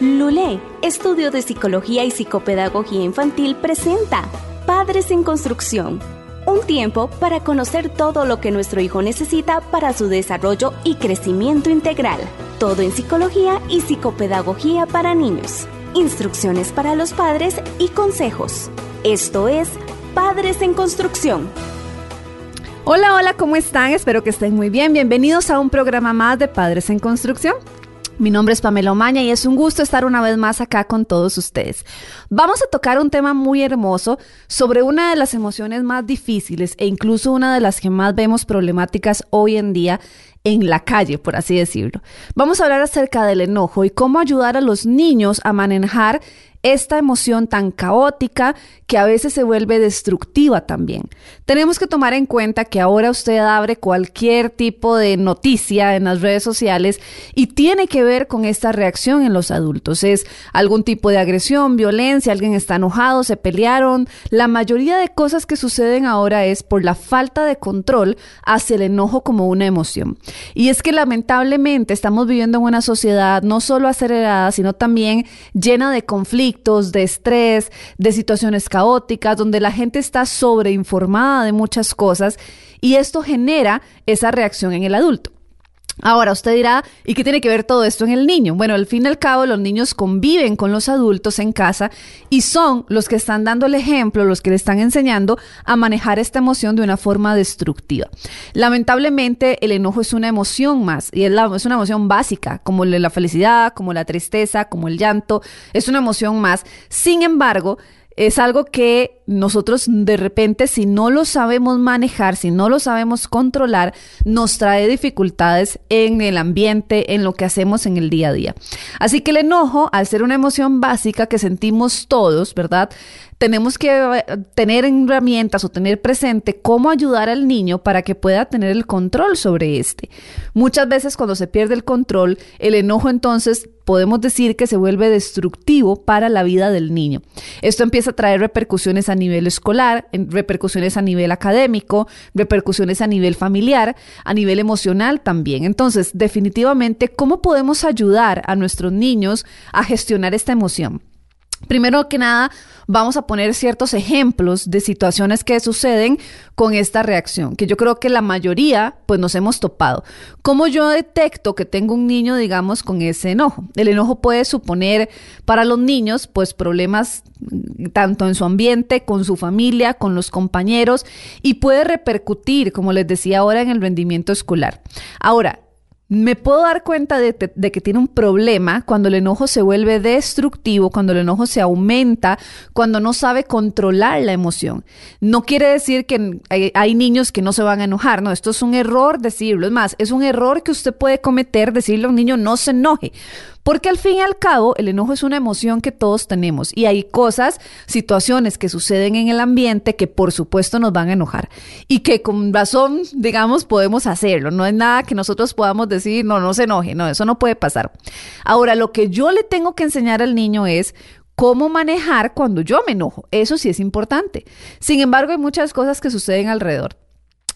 Lulé, Estudio de Psicología y Psicopedagogía Infantil, presenta Padres en Construcción. Un tiempo para conocer todo lo que nuestro hijo necesita para su desarrollo y crecimiento integral. Todo en psicología y psicopedagogía para niños. Instrucciones para los padres y consejos. Esto es Padres en Construcción. Hola, hola, ¿cómo están? Espero que estén muy bien. Bienvenidos a un programa más de Padres en Construcción. Mi nombre es Pamela Omaña y es un gusto estar una vez más acá con todos ustedes. Vamos a tocar un tema muy hermoso sobre una de las emociones más difíciles e incluso una de las que más vemos problemáticas hoy en día en la calle, por así decirlo. Vamos a hablar acerca del enojo y cómo ayudar a los niños a manejar esta emoción tan caótica que a veces se vuelve destructiva también. Tenemos que tomar en cuenta que ahora usted abre cualquier tipo de noticia en las redes sociales y tiene que ver con esta reacción en los adultos. Es algún tipo de agresión, violencia, alguien está enojado, se pelearon. La mayoría de cosas que suceden ahora es por la falta de control hacia el enojo como una emoción. Y es que lamentablemente estamos viviendo en una sociedad no solo acelerada, sino también llena de conflictos de estrés, de situaciones caóticas, donde la gente está sobreinformada de muchas cosas y esto genera esa reacción en el adulto. Ahora usted dirá, ¿y qué tiene que ver todo esto en el niño? Bueno, al fin y al cabo los niños conviven con los adultos en casa y son los que están dando el ejemplo, los que le están enseñando a manejar esta emoción de una forma destructiva. Lamentablemente el enojo es una emoción más y es, una emoción básica, como la felicidad, como la tristeza, como el llanto, es una emoción más. Sin embargo, es algo que nosotros de repente, si no lo sabemos manejar, si no lo sabemos controlar, nos trae dificultades en el ambiente, en lo que hacemos en el día a día. Así que el enojo, al ser una emoción básica que sentimos todos, ¿verdad? Tenemos que eh, tener herramientas o tener presente cómo ayudar al niño para que pueda tener el control sobre este. Muchas veces cuando se pierde el control, el enojo entonces podemos decir que se vuelve destructivo para la vida del niño. Esto empieza a traer repercusiones a nivel escolar, repercusiones a nivel académico, repercusiones a nivel familiar, a nivel emocional también. Entonces, definitivamente, ¿cómo podemos ayudar a nuestros niños a gestionar esta emoción? Primero que nada, vamos a poner ciertos ejemplos de situaciones que suceden con esta reacción, que yo creo que la mayoría pues nos hemos topado. ¿Cómo yo detecto que tengo un niño, digamos, con ese enojo? El enojo puede suponer para los niños pues problemas mm, tanto en su ambiente, con su familia, con los compañeros y puede repercutir, como les decía ahora, en el rendimiento escolar. Ahora, me puedo dar cuenta de, que tiene un problema cuando el enojo se vuelve destructivo, cuando el enojo se aumenta, cuando no sabe controlar la emoción. No quiere decir que hay, hay, niños que no se van a enojar, no, esto es un error decirlo. Es más, es un error que usted puede cometer decirle a un niño no se enoje. Porque al fin y al cabo, el enojo es una emoción que todos tenemos y hay cosas, situaciones que suceden en el ambiente que por supuesto nos van a enojar y que con razón, digamos, podemos hacerlo. No es nada que nosotros podamos decir, no, no se enoje, no, eso no puede pasar. Ahora, lo que yo le tengo que enseñar al niño es cómo manejar cuando yo me enojo. Eso sí es importante. Sin embargo, hay muchas cosas que suceden alrededor.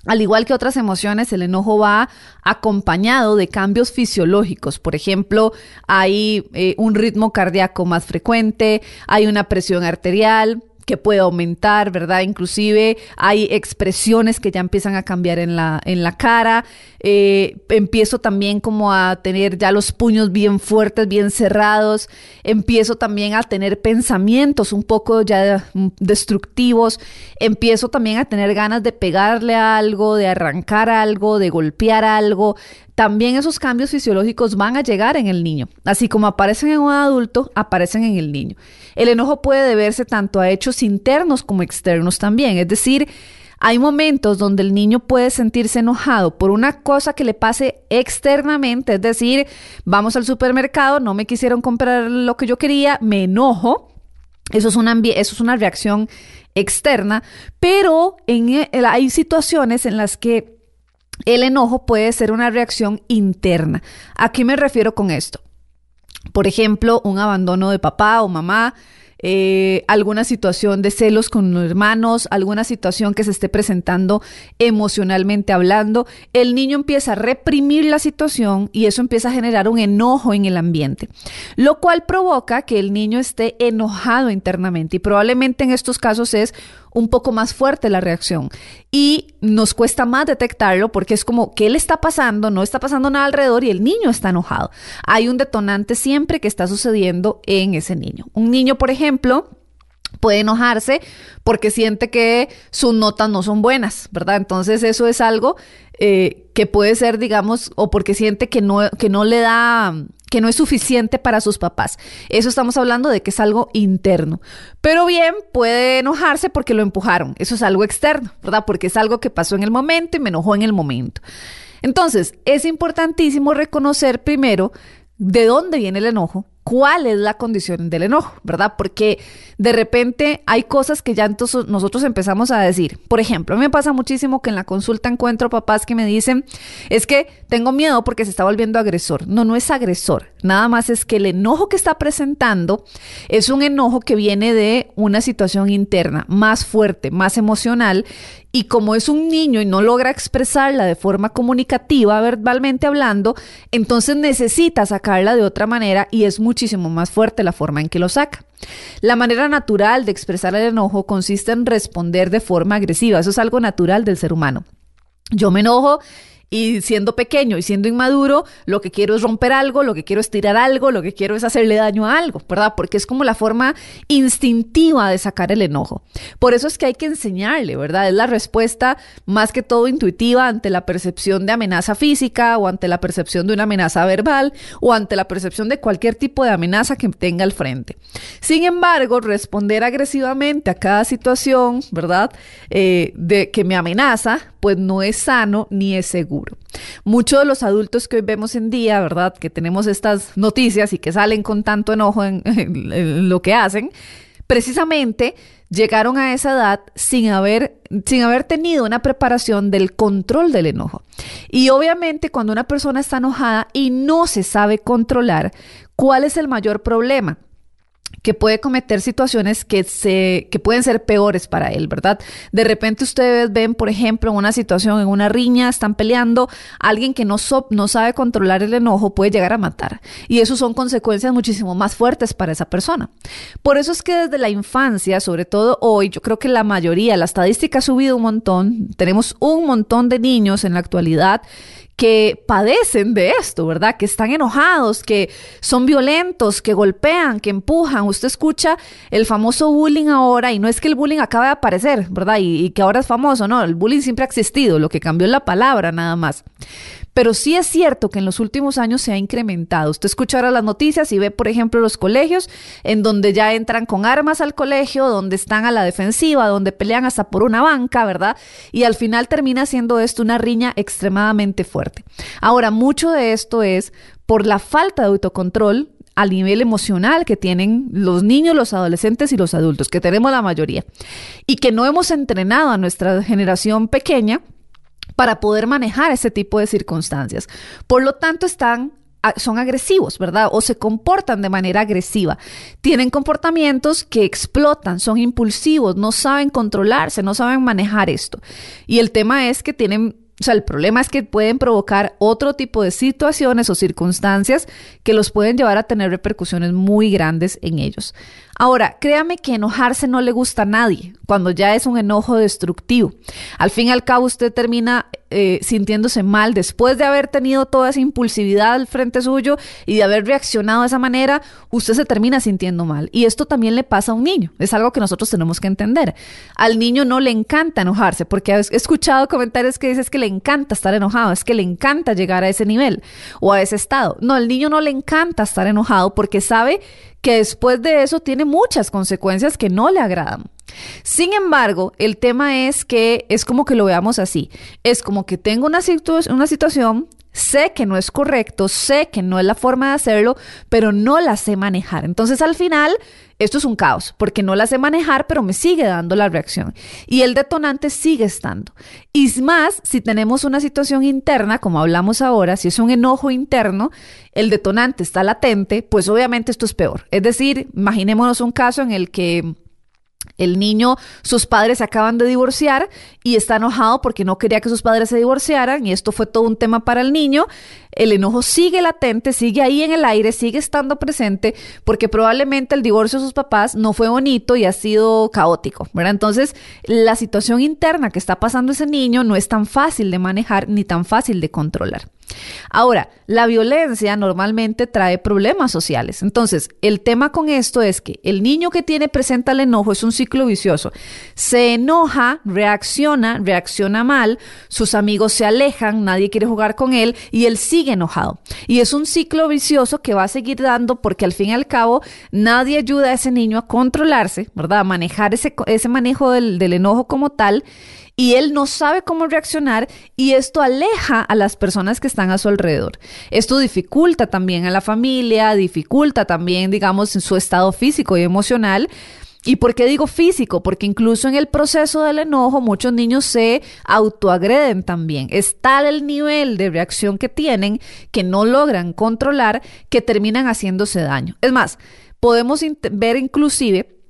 Al igual que otras emociones, el enojo va acompañado de cambios fisiológicos. Por ejemplo, hay eh, un ritmo cardíaco más frecuente, hay una presión arterial, que puede aumentar, ¿verdad? Inclusive hay expresiones que ya empiezan a cambiar en la, en la cara. Eh, empiezo también como a tener ya los puños bien fuertes, bien cerrados. Empiezo también a tener pensamientos un poco ya destructivos. Empiezo también a tener ganas de pegarle a algo, de arrancar algo, de golpear algo también esos cambios fisiológicos van a llegar en el niño. Así como aparecen en un adulto, aparecen en el niño. El enojo puede deberse tanto a hechos internos como externos también. Es decir, hay momentos donde el niño puede sentirse enojado por una cosa que le pase externamente, es decir, vamos al supermercado, no me quisieron comprar lo que yo quería, me enojo. Eso es una, eso es una reacción externa, pero eh, hay situaciones en las que el enojo puede ser una reacción interna. ¿A qué me refiero con esto? Por ejemplo, un abandono de papá o mamá, eh, alguna situación de celos con los hermanos, alguna situación que se esté presentando emocionalmente hablando, el niño empieza a reprimir la situación y eso empieza a generar un enojo en el ambiente, lo cual provoca que el niño esté enojado internamente y probablemente en estos casos es un poco más fuerte la reacción y nos cuesta más detectarlo porque es como, ¿qué le está pasando? No está pasando nada alrededor y el niño está enojado. Hay un detonante siempre que está sucediendo en ese niño. Un niño, por ejemplo, puede enojarse porque siente que sus notas no son buenas, ¿verdad? Entonces eso es algo eh, que puede ser, digamos, o porque siente que no, que no le da que no es suficiente para sus papás. Eso estamos hablando de que es algo interno. Pero bien, puede enojarse porque lo empujaron. Eso es algo externo, ¿verdad? Porque es algo que pasó en el momento y me enojó en el momento. Entonces, es importantísimo reconocer primero de dónde viene el enojo, cuál es la condición del enojo, ¿verdad? Porque de repente hay cosas que ya entonces nosotros empezamos a decir. Por ejemplo, a mí me pasa muchísimo que en la consulta encuentro papás que me dicen, es que tengo miedo porque se está volviendo agresor. No, no es agresor. Nada más es que el enojo que está presentando es un enojo que viene de una situación interna más fuerte, más emocional y como es un niño y no logra expresarla de forma comunicativa, verbalmente hablando, entonces necesita sacarla de otra manera y es muchísimo más fuerte la forma en que lo saca. La manera natural de expresar el enojo consiste en responder de forma agresiva. Eso es algo natural del ser humano. Yo me enojo y siendo pequeño y siendo inmaduro, lo que quiero es romper algo, lo que quiero es tirar algo, lo que quiero es hacerle daño a algo, ¿verdad? Porque es como la forma instintiva de sacar el enojo. Por eso es que hay que enseñarle, ¿verdad? Es la respuesta más que todo intuitiva ante la percepción de amenaza física o ante la percepción de una amenaza verbal o ante la percepción de cualquier tipo de amenaza que tenga al frente. Sin embargo, responder agresivamente a cada situación, ¿verdad? Eh, de que me amenaza, pues no es sano ni es seguro. Muchos de los adultos que hoy vemos en día, ¿verdad? Que tenemos estas noticias y que salen con tanto enojo en, lo que hacen, precisamente llegaron a esa edad sin haber, sin haber tenido una preparación del control del enojo. Y obviamente cuando una persona está enojada y no se sabe controlar, ¿cuál es el mayor problema? Que puede cometer situaciones que, se, que pueden ser peores para él, ¿verdad? De repente ustedes ven, por ejemplo, en una situación, en una riña, están peleando, alguien que no, no sabe controlar el enojo puede llegar a matar. Y eso son consecuencias muchísimo más fuertes para esa persona. Por eso es que desde la infancia, sobre todo hoy, yo creo que la mayoría, la estadística ha subido un montón, tenemos un montón de niños en la actualidad que padecen de esto, ¿verdad? Que están enojados, que son violentos, que golpean, que empujan. Usted escucha el famoso bullying ahora y no es que el bullying acabe de aparecer, ¿verdad? Y, y que ahora es famoso, no, el bullying siempre ha existido, lo que cambió es la palabra nada más. Pero sí es cierto que en los últimos años se ha incrementado. Usted escucha ahora las noticias y ve, por ejemplo, los colegios en donde ya entran con armas al colegio, donde están a la defensiva, donde pelean hasta por una banca, ¿verdad? Y al final termina siendo esto una riña extremadamente fuerte. Ahora, mucho de esto es por la falta de autocontrol al nivel emocional que tienen los niños, los adolescentes y los adultos, que tenemos la mayoría, y que no hemos entrenado a nuestra generación pequeña para poder manejar ese tipo de circunstancias. Por lo tanto, están son agresivos, ¿verdad? O se comportan de manera agresiva. Tienen comportamientos que explotan, son impulsivos, no saben controlarse, no saben manejar esto. Y el tema es que tienen o sea, el problema es que pueden provocar otro tipo de situaciones o circunstancias que los pueden llevar a tener repercusiones muy grandes en ellos. Ahora, créame que enojarse no le gusta a nadie cuando ya es un enojo destructivo. Al fin y al cabo usted termina eh, sintiéndose mal después de haber tenido toda esa impulsividad al frente suyo y de haber reaccionado de esa manera, usted se termina sintiendo mal. Y esto también le pasa a un niño. Es algo que nosotros tenemos que entender. Al niño no le encanta enojarse porque he escuchado comentarios que dicen que le encanta estar enojado, es que le encanta llegar a ese nivel o a ese estado. No, al niño no le encanta estar enojado porque sabe que después de eso tiene muchas consecuencias que no le agradan. Sin embargo, el tema es que es como que lo veamos así. Es como que tengo una, una situación, sé que no es correcto, sé que no es la forma de hacerlo, pero no la sé manejar. Entonces al final esto es un caos, porque no la sé manejar, pero me sigue dando la reacción. Y el detonante sigue estando. Y más, si tenemos una situación interna, como hablamos ahora, si es un enojo interno, el detonante está latente, pues obviamente esto es peor. Es decir, imaginémonos un caso en el que el niño, sus padres se acaban de divorciar y está enojado porque no quería que sus padres se divorciaran y esto fue todo un tema para el niño. El enojo sigue latente, sigue ahí en el aire, sigue estando presente porque probablemente el divorcio de sus papás no fue bonito y ha sido caótico, ¿verdad? Entonces, la situación interna que está pasando ese niño no es tan fácil de manejar ni tan fácil de controlar. Ahora, la violencia normalmente trae problemas sociales. Entonces, el tema con esto es que el niño que tiene presenta el enojo es un ciclo vicioso. Se enoja, reacciona, reacciona mal, sus amigos se alejan, nadie quiere jugar con él y él sigue enojado. Y es un ciclo vicioso que va a seguir dando porque al fin y al cabo nadie ayuda a ese niño a controlarse, ¿verdad? A manejar ese, ese manejo del, del enojo como tal y él no sabe cómo reaccionar y esto aleja a las personas que están a su alrededor. Esto dificulta también a la familia, dificulta también, digamos, su estado físico y emocional. ¿Y por qué digo físico? Porque incluso en el proceso del enojo muchos niños se autoagreden también. Es tal el nivel de reacción que tienen que no logran controlar que terminan haciéndose daño. Es más, podemos ver inclusive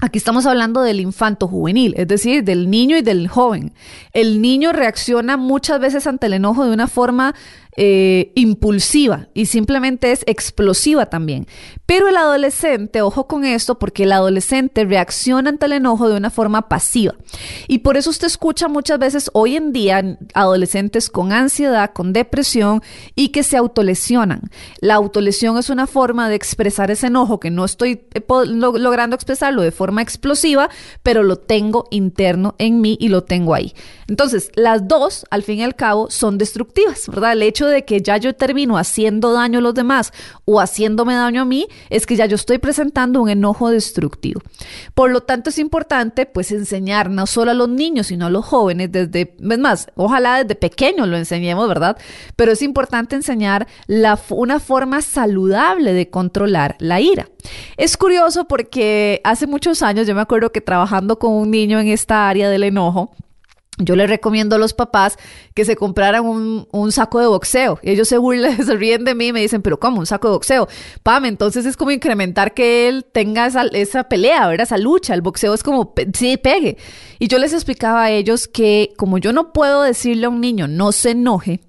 Aquí estamos hablando del infanto juvenil, es decir, del niño y del joven. El niño reacciona muchas veces ante el enojo de una forma eh, impulsiva y simplemente es explosiva también. Pero el adolescente, ojo con esto, porque el adolescente reacciona ante el enojo de una forma pasiva. Y por eso usted escucha muchas veces hoy en día adolescentes con ansiedad, con depresión y que se autolesionan. La autolesión es una forma de expresar ese enojo que no estoy eh, logrando expresarlo de forma explosiva, pero lo tengo interno en mí y lo tengo ahí. Entonces, las dos, al fin y al cabo, son destructivas, ¿verdad? El hecho de que ya yo termino haciendo daño a los demás o haciéndome daño a mí es que ya yo estoy presentando un enojo destructivo. Por lo tanto, es importante, pues, enseñar no solo a los niños, sino a los jóvenes desde, es más, ojalá desde pequeños lo enseñemos, ¿verdad? Pero es importante enseñar una forma saludable de controlar la ira. Es curioso porque hace muchos años yo me acuerdo que trabajando con un niño en esta área del enojo, yo les recomiendo a los papás que se compraran un, saco de boxeo. Ellos se burlan, se ríen de mí y me dicen, pero ¿cómo? Un saco de boxeo. Pam, entonces es como incrementar que él tenga esa, esa pelea, ¿verdad? Esa lucha. El boxeo es como, sí, pegue. Y yo les explicaba a ellos que como yo no puedo decirle a un niño, no se enoje,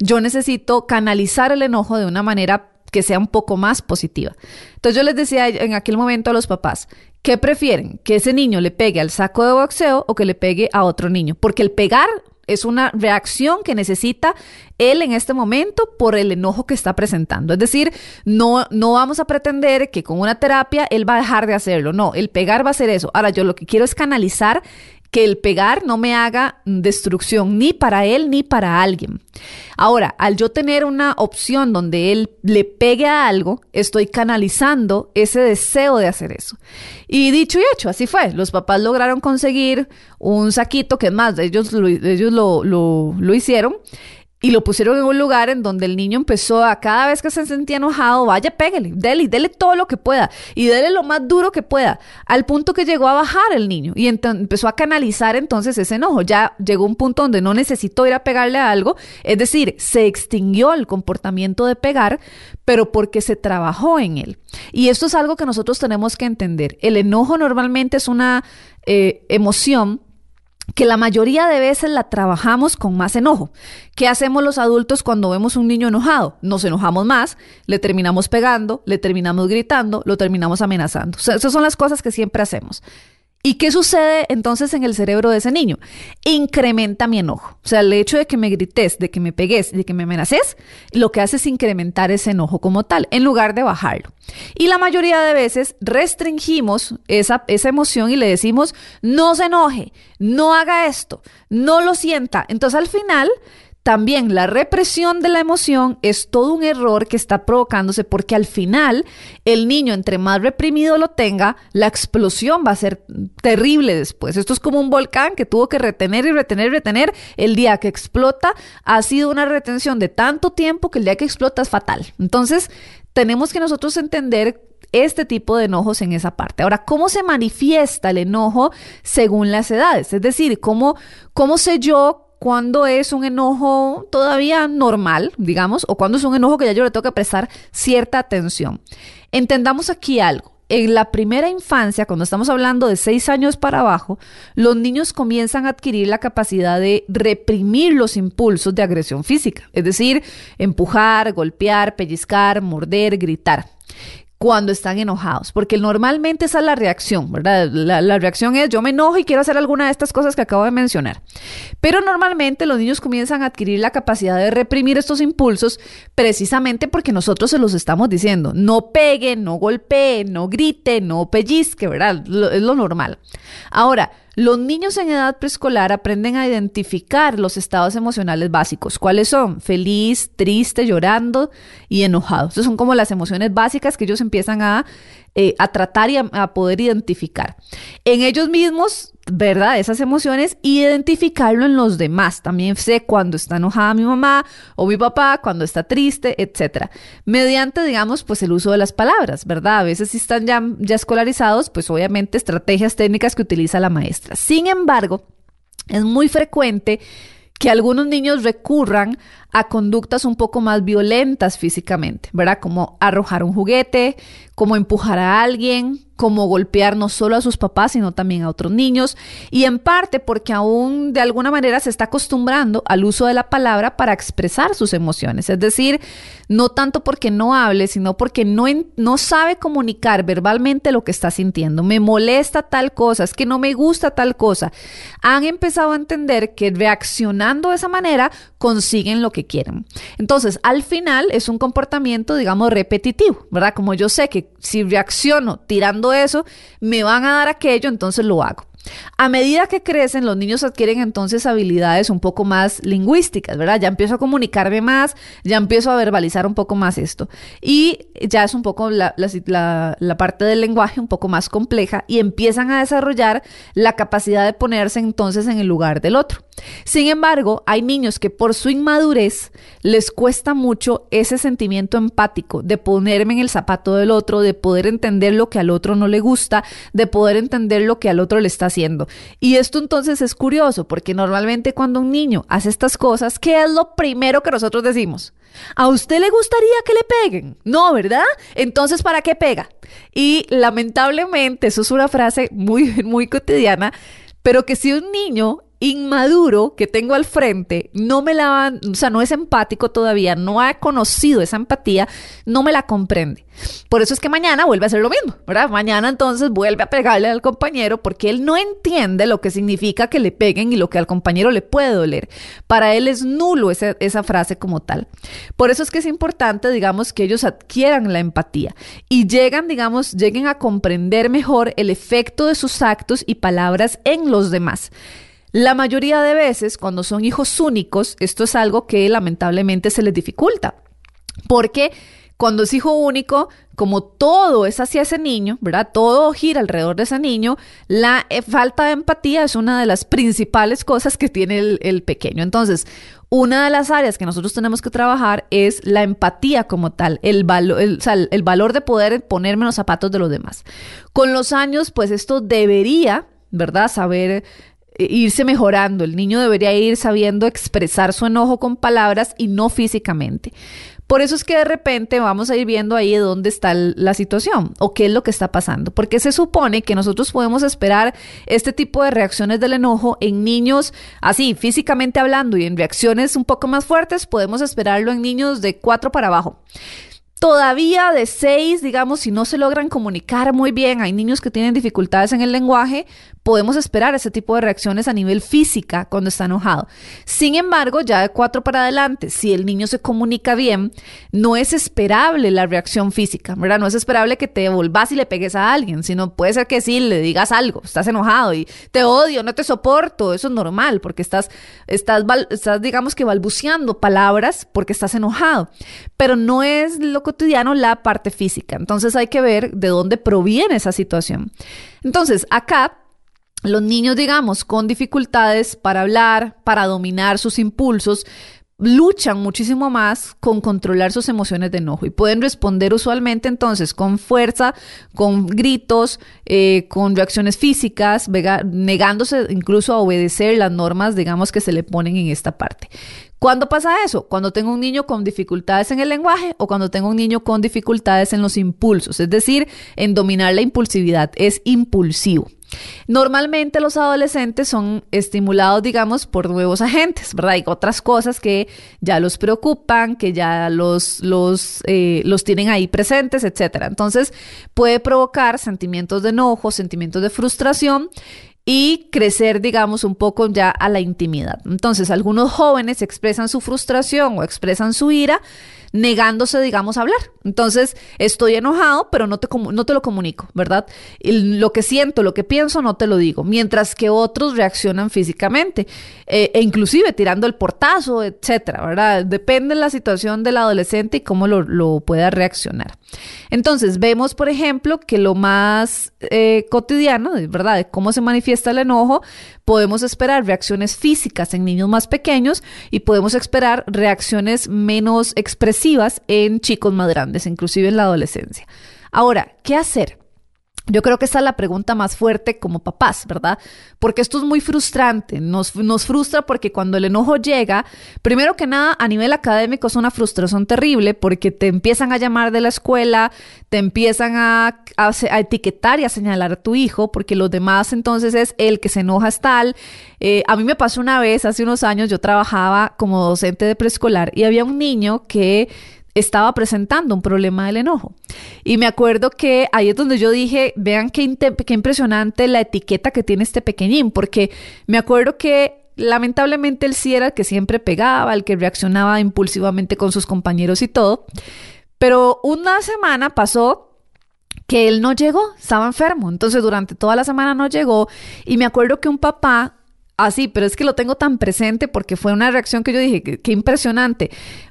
yo necesito canalizar el enojo de una manera que sea un poco más positiva. Entonces yo les decía en aquel momento a los papás, ¿qué prefieren? ¿Que ese niño le pegue al saco de boxeo o que le pegue a otro niño? Porque el pegar es una reacción que necesita él en este momento por el enojo que está presentando. Es decir, no, no vamos a pretender que con una terapia él va a dejar de hacerlo. No, el pegar va a ser eso. Ahora, yo lo que quiero es canalizar que el pegar no me haga destrucción ni para él ni para alguien. Ahora, al yo tener una opción donde él le pegue a algo, estoy canalizando ese deseo de hacer eso. Y dicho y hecho, así fue. Los papás lograron conseguir un saquito, que más, ellos, ellos lo, lo, lo hicieron y lo pusieron en un lugar en donde el niño empezó a cada vez que se sentía enojado, vaya, pégale, dele, dele todo lo que pueda y dele lo más duro que pueda, al punto que llegó a bajar el niño y empezó a canalizar entonces ese enojo. Ya llegó un punto donde no necesitó ir a pegarle a algo, es decir, se extinguió el comportamiento de pegar, pero porque se trabajó en él. Y esto es algo que nosotros tenemos que entender. El enojo normalmente es una eh, emoción que la mayoría de veces la trabajamos con más enojo. ¿Qué hacemos los adultos cuando vemos un niño enojado? Nos enojamos más, le terminamos pegando, le terminamos gritando, lo terminamos amenazando. esas son las cosas que siempre hacemos. ¿Y qué sucede entonces en el cerebro de ese niño? Incrementa mi enojo. O sea, el hecho de que me grites, de que me pegues, de que me amenaces, lo que hace es incrementar ese enojo como tal, en lugar de bajarlo. Y la mayoría de veces restringimos esa, esa emoción y le decimos, no se enoje, no haga esto, no lo sienta. Entonces al final también la represión de la emoción es todo un error que está provocándose porque al final el niño entre más reprimido lo tenga, la explosión va a ser terrible después. Esto es como un volcán que tuvo que retener y retener y retener. El día que explota ha sido una retención de tanto tiempo que el día que explota es fatal. Entonces tenemos que nosotros entender este tipo de enojos en esa parte. Ahora, ¿cómo se manifiesta el enojo según las edades? Es decir, ¿cómo, cómo sé yo cuándo es un enojo todavía normal, digamos, o cuándo es un enojo que ya yo le tengo que prestar cierta atención. Entendamos aquí algo. En la primera infancia, cuando estamos hablando de seis años para abajo, los niños comienzan a adquirir la capacidad de reprimir los impulsos de agresión física, es decir, empujar, golpear, pellizcar, morder, gritar cuando están enojados, porque normalmente esa es la reacción, ¿verdad? La, reacción es yo me enojo y quiero hacer alguna de estas cosas que acabo de mencionar. Pero normalmente los niños comienzan a adquirir la capacidad de reprimir estos impulsos precisamente porque nosotros se los estamos diciendo. No pegue, no golpee, no grite, no pellizque, ¿verdad? es lo normal. Ahora, los niños en edad preescolar aprenden a identificar los estados emocionales básicos. ¿Cuáles son? Feliz, triste, llorando y enojado. Estas son como las emociones básicas que ellos empiezan a eh, a tratar y a, poder identificar en ellos mismos, ¿verdad? Esas emociones identificarlo en los demás. También sé cuando está enojada mi mamá o mi papá, cuando está triste, etcétera. Mediante, digamos, pues el uso de las palabras, ¿verdad? A veces si están ya, ya escolarizados, pues obviamente estrategias técnicas que utiliza la maestra. Sin embargo, es muy frecuente que algunos niños recurran a conductas un poco más violentas físicamente, ¿verdad? Como arrojar un juguete, como empujar a alguien, como golpear no solo a sus papás, sino también a otros niños, y en parte porque aún de alguna manera se está acostumbrando al uso de la palabra para expresar sus emociones, es decir, no tanto porque no hable, sino porque no, no sabe comunicar verbalmente lo que está sintiendo. Me molesta tal cosa, es que no me gusta tal cosa. Han empezado a entender que reaccionando de esa manera consiguen lo que quieren. Entonces, al final es un comportamiento, digamos, repetitivo, ¿verdad? Como yo sé que si reacciono tirando eso, me van a dar aquello, entonces lo hago. A medida que crecen, los niños adquieren entonces habilidades un poco más lingüísticas, ¿verdad? Ya empiezo a comunicarme más, ya empiezo a verbalizar un poco más esto. Y ya es un poco la, parte del lenguaje un poco más compleja y empiezan a desarrollar la capacidad de ponerse entonces en el lugar del otro. Sin embargo, hay niños que por su inmadurez les cuesta mucho ese sentimiento empático de ponerme en el zapato del otro, de poder entender lo que al otro no le gusta, de poder entender lo que al otro le está haciendo. Y esto entonces es curioso, porque normalmente cuando un niño hace estas cosas, ¿qué es lo primero que nosotros decimos? ¿A usted le gustaría que le peguen? No, ¿verdad? Entonces, ¿para qué pega? Y lamentablemente, eso es una frase muy, muy cotidiana, pero que si un niño inmaduro que tengo al frente no me la o sea, no es empático todavía, no ha conocido esa empatía, no me la comprende. Por eso es que mañana vuelve a hacer lo mismo, ¿verdad? Mañana entonces vuelve a pegarle al compañero porque él no entiende lo que significa que le peguen y lo que al compañero le puede doler. Para él es nulo esa, esa frase como tal. Por eso es que es importante, digamos, que ellos adquieran la empatía y llegan, digamos, lleguen a comprender mejor el efecto de sus actos y palabras en los demás. La mayoría de veces, cuando son hijos únicos, esto es algo que lamentablemente se les dificulta. Porque cuando es hijo único, como todo es hacia ese niño, ¿verdad? Todo gira alrededor de ese niño, la eh, falta de empatía es una de las principales cosas que tiene el, pequeño. Entonces, una de las áreas que nosotros tenemos que trabajar es la empatía como tal, el, el valor de poder ponerme los zapatos de los demás. Con los años, pues esto debería, ¿verdad? Saber irse mejorando. El niño debería ir sabiendo expresar su enojo con palabras y no físicamente. Por eso es que de repente vamos a ir viendo ahí dónde está la situación o qué es lo que está pasando, porque se supone que nosotros podemos esperar este tipo de reacciones del enojo en niños así, físicamente hablando y en reacciones un poco más fuertes, podemos esperarlo en niños de cuatro para abajo. Todavía de seis, digamos, si no se logran comunicar muy bien, hay niños que tienen dificultades en el lenguaje, podemos esperar ese tipo de reacciones a nivel física cuando está enojado. Sin embargo, ya de cuatro para adelante, si el niño se comunica bien, no es esperable la reacción física, ¿verdad? No es esperable que te volvás y le pegues a alguien, sino puede ser que sí le digas algo, estás enojado y te odio, no te soporto, eso es normal porque estás, estás, estás digamos que balbuceando palabras porque estás enojado, pero no es lo cotidiano la parte física. Entonces hay que ver de dónde proviene esa situación. Entonces, acá los niños, digamos, con dificultades para hablar, para dominar sus impulsos, luchan muchísimo más con controlar sus emociones de enojo y pueden responder usualmente entonces con fuerza, con gritos, eh, con reacciones físicas, negándose incluso a obedecer las normas, digamos, que se le ponen en esta parte. ¿Cuándo pasa eso? Cuando tengo un niño con dificultades en el lenguaje o cuando tengo un niño con dificultades en los impulsos, es decir, en dominar la impulsividad, es impulsivo. Normalmente los adolescentes son estimulados, digamos, por nuevos agentes, ¿verdad? Hay otras cosas que ya los preocupan, que ya los, los, eh, los tienen ahí presentes, etcétera. Entonces puede provocar sentimientos de enojo, sentimientos de frustración y crecer, digamos, un poco ya a la intimidad. Entonces, algunos jóvenes expresan su frustración o expresan su ira negándose, digamos, a hablar. Entonces, estoy enojado, pero no te, no te lo comunico, ¿verdad? lo que siento, lo que pienso, no te lo digo. Mientras que otros reaccionan físicamente, eh, e inclusive tirando el portazo, etcétera, ¿verdad? Depende de la situación del adolescente y cómo lo, pueda reaccionar. Entonces, vemos, por ejemplo, que lo más eh, cotidiano, ¿verdad? De cómo se manifiesta el enojo, podemos esperar reacciones físicas en niños más pequeños y podemos esperar reacciones menos expresivas en chicos más grandes, inclusive en la adolescencia. Ahora, ¿qué hacer? Yo creo que esa es la pregunta más fuerte como papás, ¿verdad? Porque esto es muy frustrante. Nos, nos, frustra porque cuando el enojo llega, primero que nada, a nivel académico es una frustración terrible porque te empiezan a llamar de la escuela, te empiezan a, a, etiquetar y a señalar a tu hijo, porque los demás entonces es el que se enoja es tal. Eh, a mí me pasó una vez, hace unos años, yo trabajaba como docente de preescolar y había un niño que estaba presentando un problema del enojo. Y me acuerdo que ahí es donde yo dije, vean qué, qué impresionante la etiqueta que tiene este pequeñín, porque me acuerdo que lamentablemente él sí era el que siempre pegaba, el que reaccionaba impulsivamente con sus compañeros y todo. Pero una semana pasó que él no llegó, estaba enfermo. Entonces durante toda la semana no llegó y me acuerdo que un papá así, pero es que lo tengo tan presente porque fue una reacción que yo dije, qué impresionante.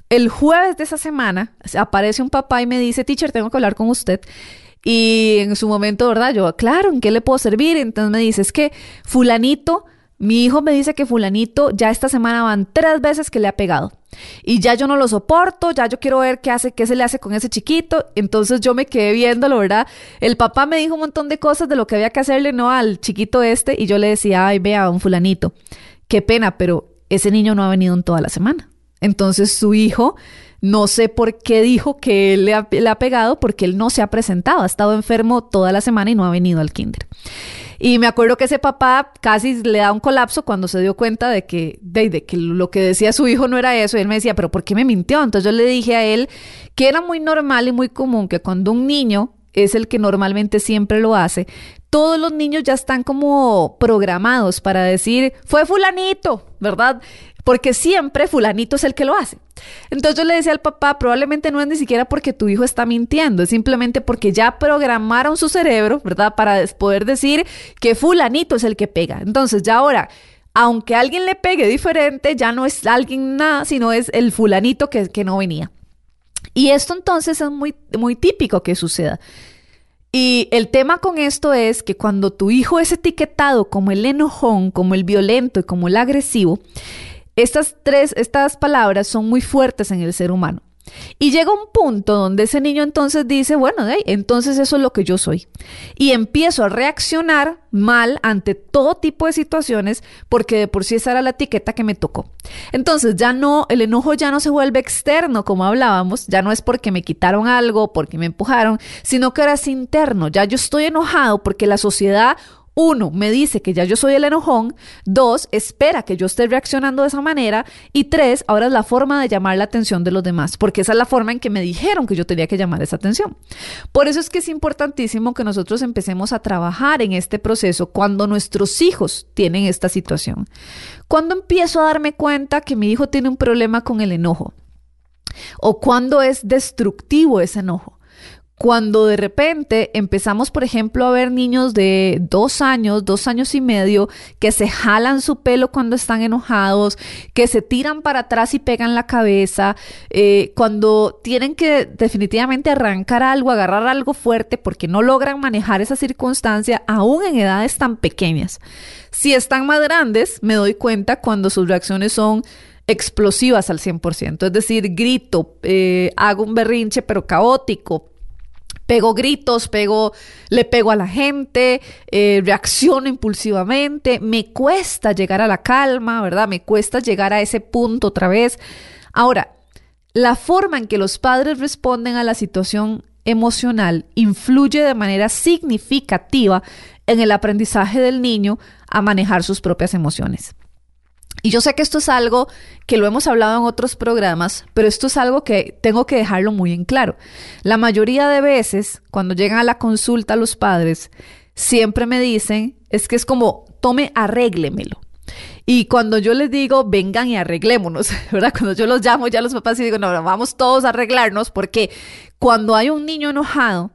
El jueves de esa semana aparece un papá y me dice, teacher, tengo que hablar con usted. Y en su momento, ¿verdad? Yo, claro, ¿en qué le puedo servir? Entonces me dice, es que fulanito, mi hijo me dice que fulanito ya esta semana van tres veces que le ha pegado. Y ya yo no lo soporto, ya yo quiero ver qué hace, qué se le hace con ese chiquito. Entonces yo me quedé viéndolo, ¿verdad? El papá me dijo un montón de cosas de lo que había que hacerle, ¿no? Al chiquito este. Y yo le decía, ay, vea, un fulanito. Qué pena, pero ese niño no ha venido en toda la semana. Entonces su hijo, no sé por qué dijo que él le ha, pegado, porque él no se ha presentado, ha estado enfermo toda la semana y no ha venido al kinder. Y me acuerdo que ese papá casi le da un colapso cuando se dio cuenta de que, de, que lo que decía su hijo no era eso. Y él me decía, pero ¿por qué me mintió? Entonces yo le dije a él que era muy normal y muy común que cuando un niño es el que normalmente siempre lo hace, todos los niños ya están como programados para decir, fue fulanito, ¿verdad? Porque siempre fulanito es el que lo hace. Entonces yo le decía al papá, probablemente no es ni siquiera porque tu hijo está mintiendo, es simplemente porque ya programaron su cerebro, ¿verdad? Para poder decir que fulanito es el que pega. Entonces ya ahora, aunque alguien le pegue diferente, ya no es alguien nada, sino es el fulanito que, no venía. Y esto entonces es muy, muy típico que suceda. Y el tema con esto es que cuando tu hijo es etiquetado como el enojón, como el violento y como el agresivo, estas tres, estas palabras son muy fuertes en el ser humano. Y llega un punto donde ese niño entonces dice, bueno, entonces eso es lo que yo soy. Y empiezo a reaccionar mal ante todo tipo de situaciones porque de por sí esa era la etiqueta que me tocó. Entonces ya no, el enojo ya no se vuelve externo como hablábamos, ya no es porque me quitaron algo, porque me empujaron, sino que ahora es interno. Ya yo estoy enojado porque la sociedad uno, me dice que ya yo soy el enojón. Dos, espera que yo esté reaccionando de esa manera. Y tres, ahora es la forma de llamar la atención de los demás, porque esa es la forma en que me dijeron que yo tenía que llamar esa atención. Por eso es que es importantísimo que nosotros empecemos a trabajar en este proceso cuando nuestros hijos tienen esta situación. Cuando empiezo a darme cuenta que mi hijo tiene un problema con el enojo o cuando es destructivo ese enojo cuando de repente empezamos, por ejemplo, a ver niños de dos años, dos años y medio, que se jalan su pelo cuando están enojados, que se tiran para atrás y pegan la cabeza, eh, cuando tienen que definitivamente arrancar algo, agarrar algo fuerte porque no logran manejar esa circunstancia, aún en edades tan pequeñas. Si están más grandes, me doy cuenta cuando sus reacciones son explosivas al 100%, es decir, grito, eh, hago un berrinche pero caótico, pego gritos, pego, le pego a la gente, eh, reacciono impulsivamente, me cuesta llegar a la calma, ¿verdad? Me cuesta llegar a ese punto otra vez. Ahora, la forma en que los padres responden a la situación emocional influye de manera significativa en el aprendizaje del niño a manejar sus propias emociones. Y yo sé que esto es algo que lo hemos hablado en otros programas, pero esto es algo que tengo que dejarlo muy en claro. La mayoría de veces, cuando llegan a la consulta los padres, siempre me dicen, es que es como, tome, arréglemelo. Y cuando yo les digo, vengan y arreglémonos, ¿verdad? Cuando yo los llamo ya los papás y digo, no, vamos todos a arreglarnos, porque cuando hay un niño enojado,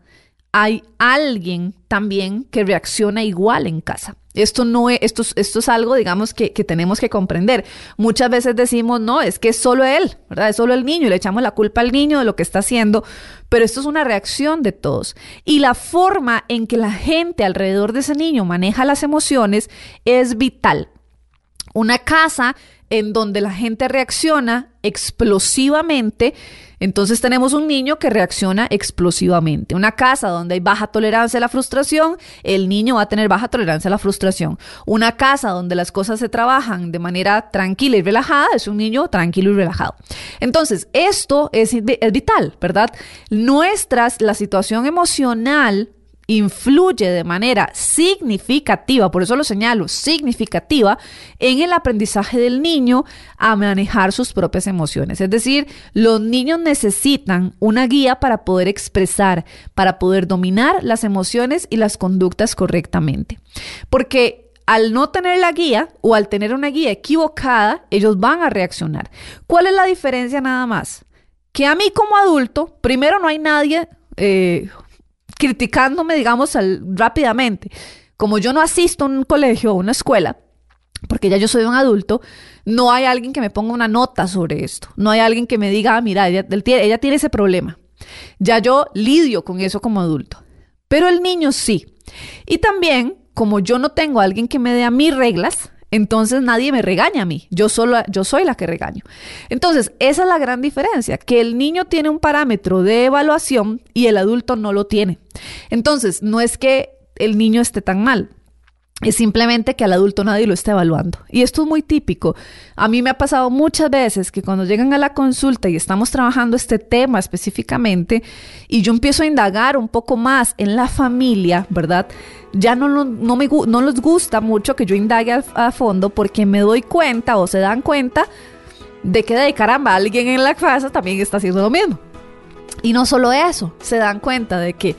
hay alguien también que reacciona igual en casa. Esto no es, esto, es algo, digamos, que, que, tenemos que comprender. Muchas veces decimos, no, es que es solo él, ¿verdad? Es solo el niño y le echamos la culpa al niño de lo que está haciendo, pero esto es una reacción de todos. Y la forma en que la gente alrededor de ese niño maneja las emociones es vital. Una casa en donde la gente reacciona explosivamente, entonces tenemos un niño que reacciona explosivamente. Una casa donde hay baja tolerancia a la frustración, el niño va a tener baja tolerancia a la frustración. Una casa donde las cosas se trabajan de manera tranquila y relajada, es un niño tranquilo y relajado. Entonces, esto es, es vital, ¿verdad? Nuestras, la situación emocional influye de manera significativa, por eso lo señalo, significativa, en el aprendizaje del niño a manejar sus propias emociones. Es decir, los niños necesitan una guía para poder expresar, para poder dominar las emociones y las conductas correctamente. Porque al no tener la guía o al tener una guía equivocada, ellos van a reaccionar. ¿Cuál es la diferencia nada más? Que a mí como adulto, primero no hay nadie eh, criticándome, digamos, rápidamente. Como yo no asisto a un colegio o una escuela, porque ya yo soy un adulto, no hay alguien que me ponga una nota sobre esto. No hay alguien que me diga, ah, mira, ella, ella tiene ese problema. Ya yo lidio con eso como adulto. Pero el niño sí. Y también, como yo no tengo a alguien que me dé a mí reglas, entonces nadie me regaña a mí, yo solo yo soy la que regaño. Entonces, esa es la gran diferencia, que el niño tiene un parámetro de evaluación y el adulto no lo tiene. Entonces, no es que el niño esté tan mal, es simplemente que al adulto nadie lo está evaluando. Y esto es muy típico. A mí me ha pasado muchas veces que cuando llegan a la consulta y estamos trabajando este tema específicamente y yo empiezo a indagar un poco más en la familia, ¿verdad? Ya no, no, no les gusta mucho que yo indague a, fondo porque me doy cuenta o se dan cuenta de que de caramba alguien en la casa también está haciendo lo mismo. Y no solo eso, se dan cuenta de que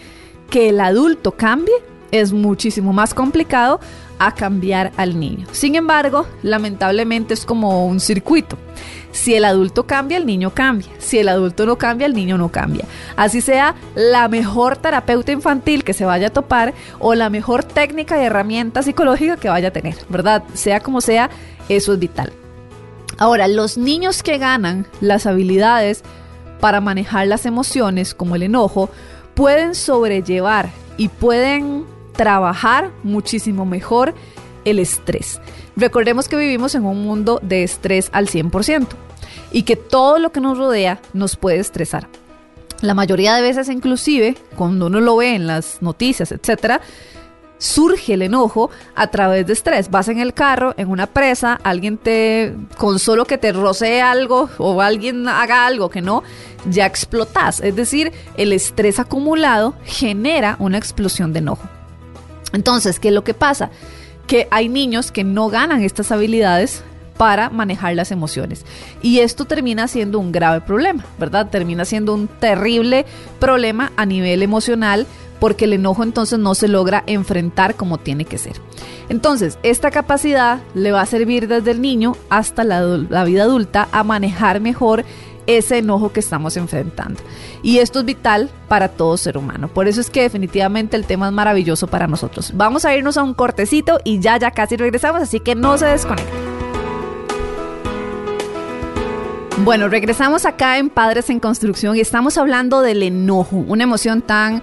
que el adulto cambie es muchísimo más complicado a cambiar al niño. Sin embargo, lamentablemente es como un circuito. Si el adulto cambia, el niño cambia. Si el adulto no cambia, el niño no cambia. Así sea la mejor terapeuta infantil que se vaya a topar o la mejor técnica y herramienta psicológica que vaya a tener, ¿verdad? Sea como sea, eso es vital. Ahora, los niños que ganan las habilidades para manejar las emociones, como el enojo, pueden sobrellevar y pueden trabajar muchísimo mejor el estrés. Recordemos que vivimos en un mundo de estrés al 100% y que todo lo que nos rodea nos puede estresar. La mayoría de veces inclusive, cuando uno lo ve en las noticias, etcétera, surge el enojo a través de estrés. Vas en el carro, en una presa, alguien te, con solo que te rocee algo o alguien haga algo que no, ya explotas. Es decir, el estrés acumulado genera una explosión de enojo. Entonces, ¿qué es lo que pasa? Que hay niños que no ganan estas habilidades para manejar las emociones. Y esto termina siendo un grave problema, ¿verdad? Termina siendo un terrible problema a nivel emocional porque el enojo entonces no se logra enfrentar como tiene que ser. Entonces, esta capacidad le va a servir desde el niño hasta la, la vida adulta a manejar mejor ese enojo que estamos enfrentando. Y esto es vital para todo ser humano. Por eso es que definitivamente el tema es maravilloso para nosotros. Vamos a irnos a un cortecito y ya, ya casi regresamos, así que no se desconecten. Bueno, regresamos acá en Padres en Construcción y estamos hablando del enojo, una emoción tan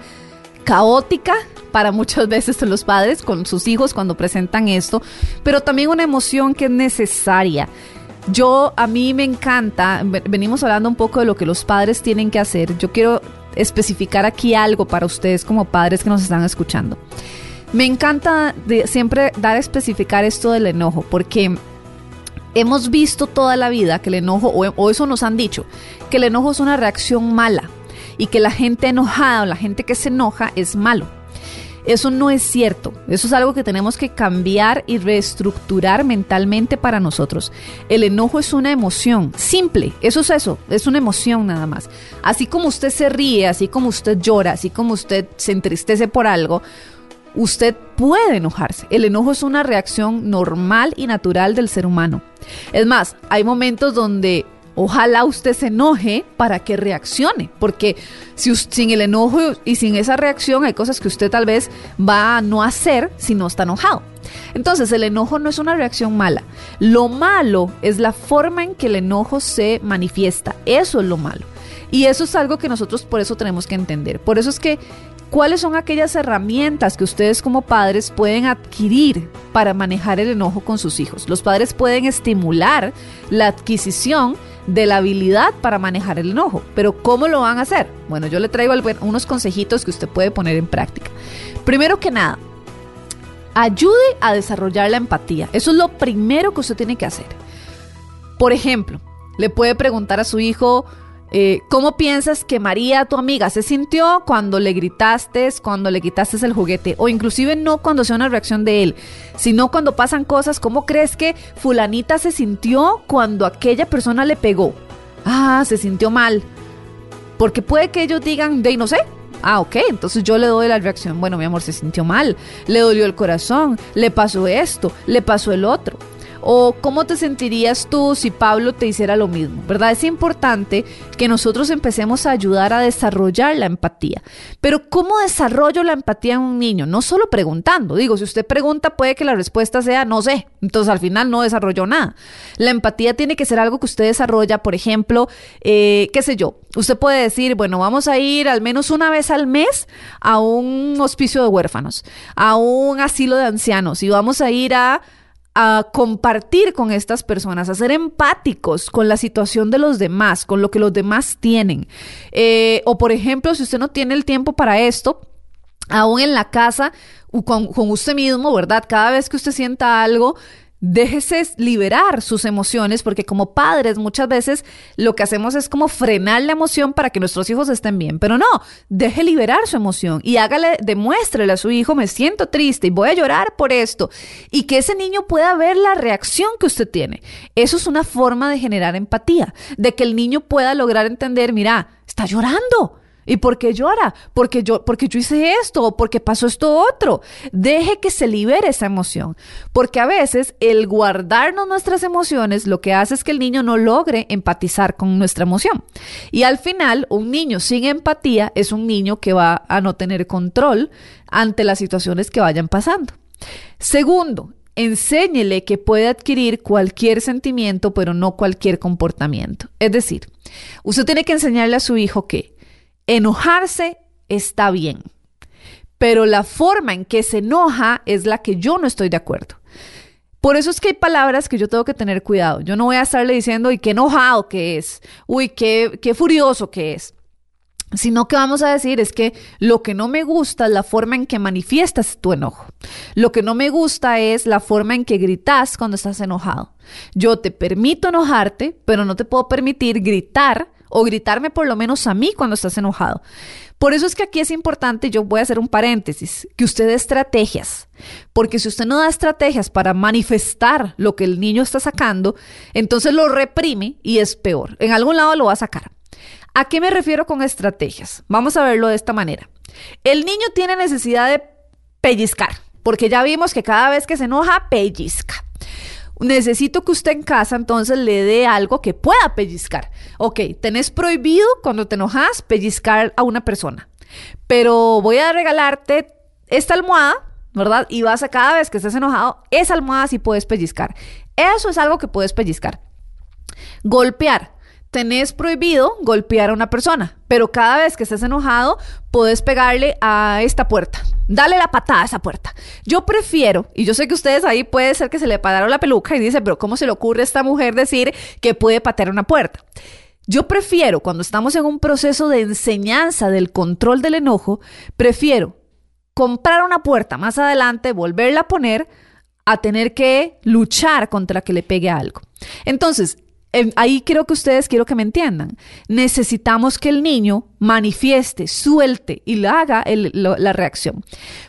caótica para muchas veces los padres con sus hijos cuando presentan esto, pero también una emoción que es necesaria. Yo, a mí me encanta, venimos hablando un poco de lo que los padres tienen que hacer. Yo quiero especificar aquí algo para ustedes como padres que nos están escuchando. Me encanta siempre dar a especificar esto del enojo, porque hemos visto toda la vida que el enojo, o, eso nos han dicho, que el enojo es una reacción mala y que la gente enojada o la gente que se enoja es malo. Eso no es cierto. Eso es algo que tenemos que cambiar y reestructurar mentalmente para nosotros. El enojo es una emoción simple. Eso es eso. Es una emoción nada más. Así como usted se ríe, así como usted llora, así como usted se entristece por algo, usted puede enojarse. El enojo es una reacción normal y natural del ser humano. Es más, hay momentos donde Ojalá usted se enoje para que reaccione, porque si, sin el enojo y sin esa reacción hay cosas que usted tal vez va a no hacer si no está enojado. Entonces el enojo no es una reacción mala. Lo malo es la forma en que el enojo se manifiesta. Eso es lo malo. Y eso es algo que nosotros por eso tenemos que entender. Por eso es que ¿Cuáles son aquellas herramientas que ustedes como padres pueden adquirir para manejar el enojo con sus hijos? Los padres pueden estimular la adquisición de la habilidad para manejar el enojo, pero ¿cómo lo van a hacer? Bueno, yo le traigo unos consejitos que usted puede poner en práctica. Primero que nada, ayude a desarrollar la empatía. Eso es lo primero que usted tiene que hacer. Por ejemplo, le puede preguntar a su hijo, eh, ¿Cómo piensas que María, tu amiga, se sintió cuando le gritaste, cuando le quitaste el juguete? O inclusive no cuando sea una reacción de él, sino cuando pasan cosas, ¿cómo crees que fulanita se sintió cuando aquella persona le pegó? Ah, se sintió mal. Porque puede que ellos digan, de no sé, Ah, ok, entonces yo le doy la reacción, bueno, mi amor, se sintió mal, le dolió el corazón, le pasó esto, le pasó el otro. ¿O cómo te sentirías tú si Pablo te hiciera lo mismo? ¿Verdad? Es importante que nosotros empecemos a ayudar a desarrollar la empatía. Pero ¿cómo desarrollo la empatía en un niño? No solo preguntando. Digo, si usted pregunta puede que la respuesta sea no sé. Entonces al final no desarrolló nada. La empatía tiene que ser algo que usted desarrolla, por ejemplo, eh, qué sé yo. Usted puede decir, bueno, vamos a ir al menos una vez al mes a un hospicio de huérfanos, a un asilo de ancianos y vamos a ir a a compartir con estas personas, a ser empáticos con la situación de los demás, con lo que los demás tienen. Eh, o por ejemplo, si usted no tiene el tiempo para esto, aún en la casa, con, con usted mismo, ¿verdad? Cada vez que usted sienta algo, déjese liberar sus emociones, porque como padres muchas veces lo que hacemos es como frenar la emoción para que nuestros hijos estén bien, pero no, deje liberar su emoción y hágale, demuéstrele a su hijo, me siento triste y voy a llorar por esto, y que ese niño pueda ver la reacción que usted tiene. Eso es una forma de generar empatía, de que el niño pueda lograr entender, mira, está llorando ¿Y por qué llora? Porque yo, porque yo hice esto o porque pasó esto otro. Deje que se libere esa emoción. Porque a veces el guardarnos nuestras emociones lo que hace es que el niño no logre empatizar con nuestra emoción. Y al final, un niño sin empatía es un niño que va a no tener control ante las situaciones que vayan pasando. Segundo, enséñele que puede adquirir cualquier sentimiento, pero no cualquier comportamiento. Es decir, usted tiene que enseñarle a su hijo que enojarse está bien, pero la forma en que se enoja es la que yo no estoy de acuerdo. Por eso es que hay palabras que yo tengo que tener cuidado. Yo no voy a estarle diciendo, uy, qué enojado que es, uy, qué, qué furioso que es sino que vamos a decir es que lo que no me gusta es la forma en que manifiestas tu enojo. Lo que no me gusta es la forma en que gritas cuando estás enojado. Yo te permito enojarte, pero no te puedo permitir gritar o gritarme por lo menos a mí cuando estás enojado. Por eso es que aquí es importante, yo voy a hacer un paréntesis, que usted dé estrategias, porque si usted no da estrategias para manifestar lo que el niño está sacando, entonces lo reprime y es peor. En algún lado lo va a sacar. ¿A qué me refiero con estrategias? Vamos a verlo de esta manera. El niño tiene necesidad de pellizcar, porque ya vimos que cada vez que se enoja, pellizca. Necesito que usted en casa entonces le dé algo que pueda pellizcar. Ok, tenés prohibido cuando te enojas pellizcar a una persona, pero voy a regalarte esta almohada, ¿verdad? Y vas a cada vez que estés enojado, esa almohada sí puedes pellizcar. Eso es algo que puedes pellizcar. Golpear tenés prohibido golpear a una persona, pero cada vez que estés enojado, puedes pegarle a esta puerta. Dale la patada a esa puerta. Yo prefiero, y yo sé que ustedes ahí puede ser que se le pararon la peluca y dice, pero ¿cómo se le ocurre a esta mujer decir que puede patear una puerta? Yo prefiero, cuando estamos en un proceso de enseñanza del control del enojo, prefiero comprar una puerta más adelante, volverla a poner, a tener que luchar contra que le pegue algo. Entonces, ahí creo que ustedes quiero que me entiendan. Necesitamos que el niño manifieste, suelte y le haga la reacción.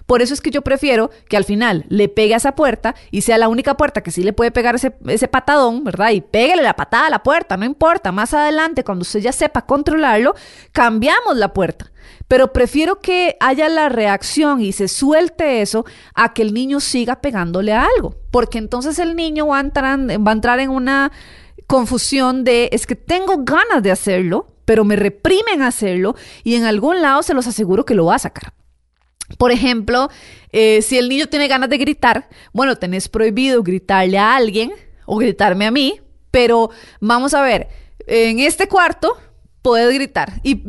Por eso es que yo prefiero que al final le pegue a esa puerta y sea la única puerta que sí le puede pegar ese, ese patadón, ¿verdad? Y pégale la patada a la puerta, no importa. Más adelante, cuando usted ya sepa controlarlo, cambiamos la puerta. Pero prefiero que haya la reacción y se suelte eso a que el niño siga pegándole a algo. Porque entonces el niño va a entrar, va a entrar en una confusión de es que tengo ganas de hacerlo, pero me reprimen hacerlo y en algún lado se los aseguro que lo va a sacar. Por ejemplo, eh, si el niño tiene ganas de gritar, bueno, tenés prohibido gritarle a alguien o gritarme a mí, pero vamos a ver, en este cuarto puedes gritar y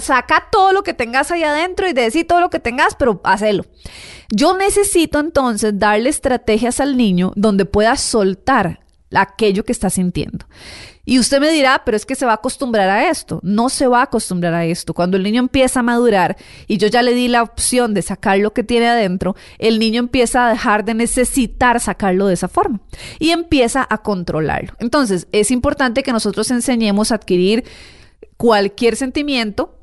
saca todo lo que tengas ahí adentro y decir todo lo que tengas, pero hacelo. Yo necesito entonces darle estrategias al niño donde pueda soltar aquello que está sintiendo. Y usted me dirá, pero es que se va a acostumbrar a esto. No se va a acostumbrar a esto. Cuando el niño empieza a madurar y yo ya le di la opción de sacar lo que tiene adentro, el niño empieza a dejar de necesitar sacarlo de esa forma y empieza a controlarlo. Entonces, es importante que nosotros enseñemos a adquirir cualquier sentimiento